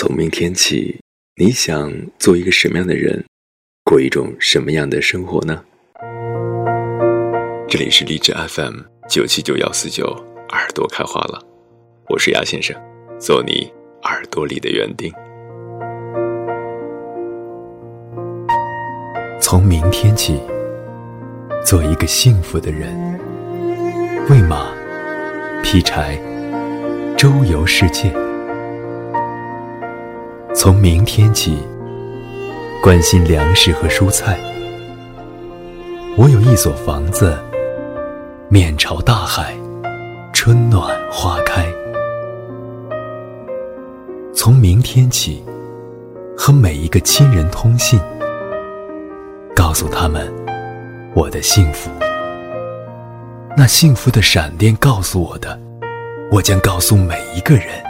从明天起，你想做一个什么样的人，过一种什么样的生活呢？这里是荔枝 FM 九七九幺四九，耳朵开花了，我是鸭先生，做你耳朵里的园丁。从明天起，做一个幸福的人，喂马，劈柴，周游世界。从明天起，关心粮食和蔬菜。我有一所房子，面朝大海，春暖花开。从明天起，和每一个亲人通信，告诉他们我的幸福。那幸福的闪电告诉我的，我将告诉每一个人。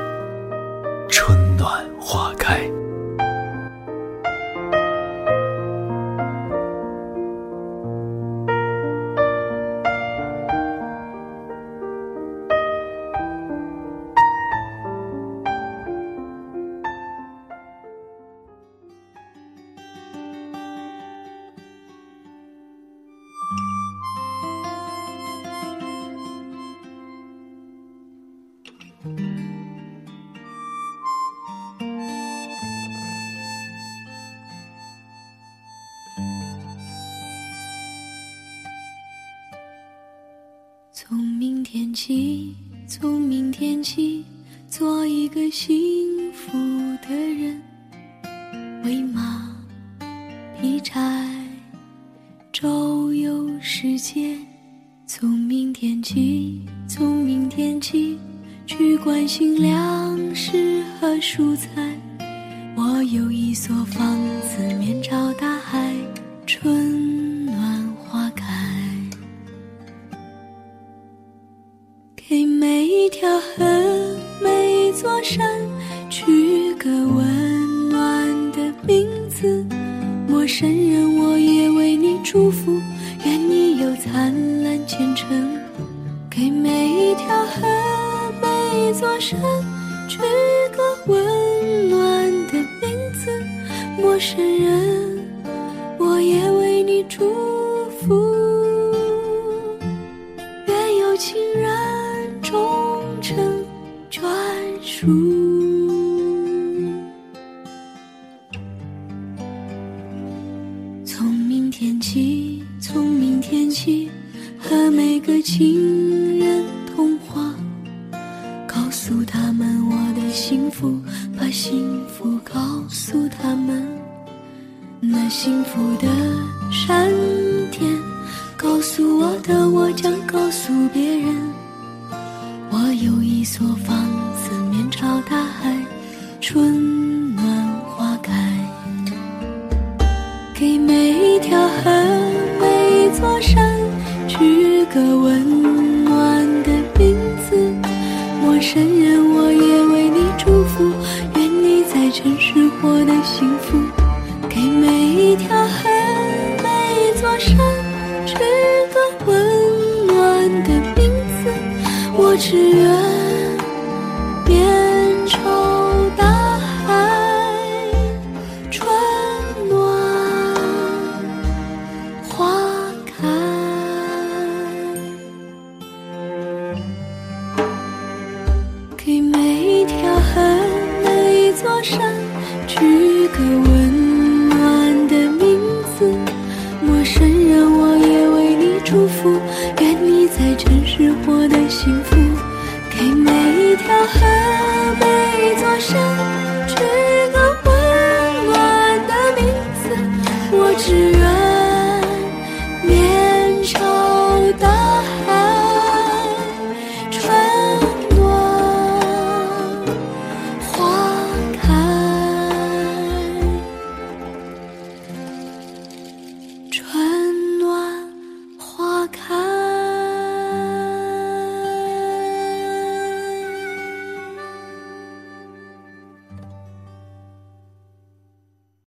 春暖花开。从明天起，从明天起，做一个幸福的人，喂马，劈柴，周游世界。从明天起，从明天起，去关心粮食和蔬菜。我有一所房子，面朝大海一条河，每一座山，取个温暖的名字。陌生人，我也为你祝福，愿你有灿烂前程。给每一条河，每一座山，取个温暖的名字。陌生人，天起，从明天起，和每个亲人通话，告诉他们我的幸福，把幸福告诉他们。那幸福的闪电告诉我的，我将告诉别人。我有一所房子，面。朝大海，春个温暖的名字。陌生人，我也为你祝福，愿你在城市获得幸福。给每一条河，每一座山，取个温暖的名字。我只愿。一条河，一座山取个温暖的名字，陌生人，我也为你祝福，愿你在城市获得幸福。给每一条河，每一座山，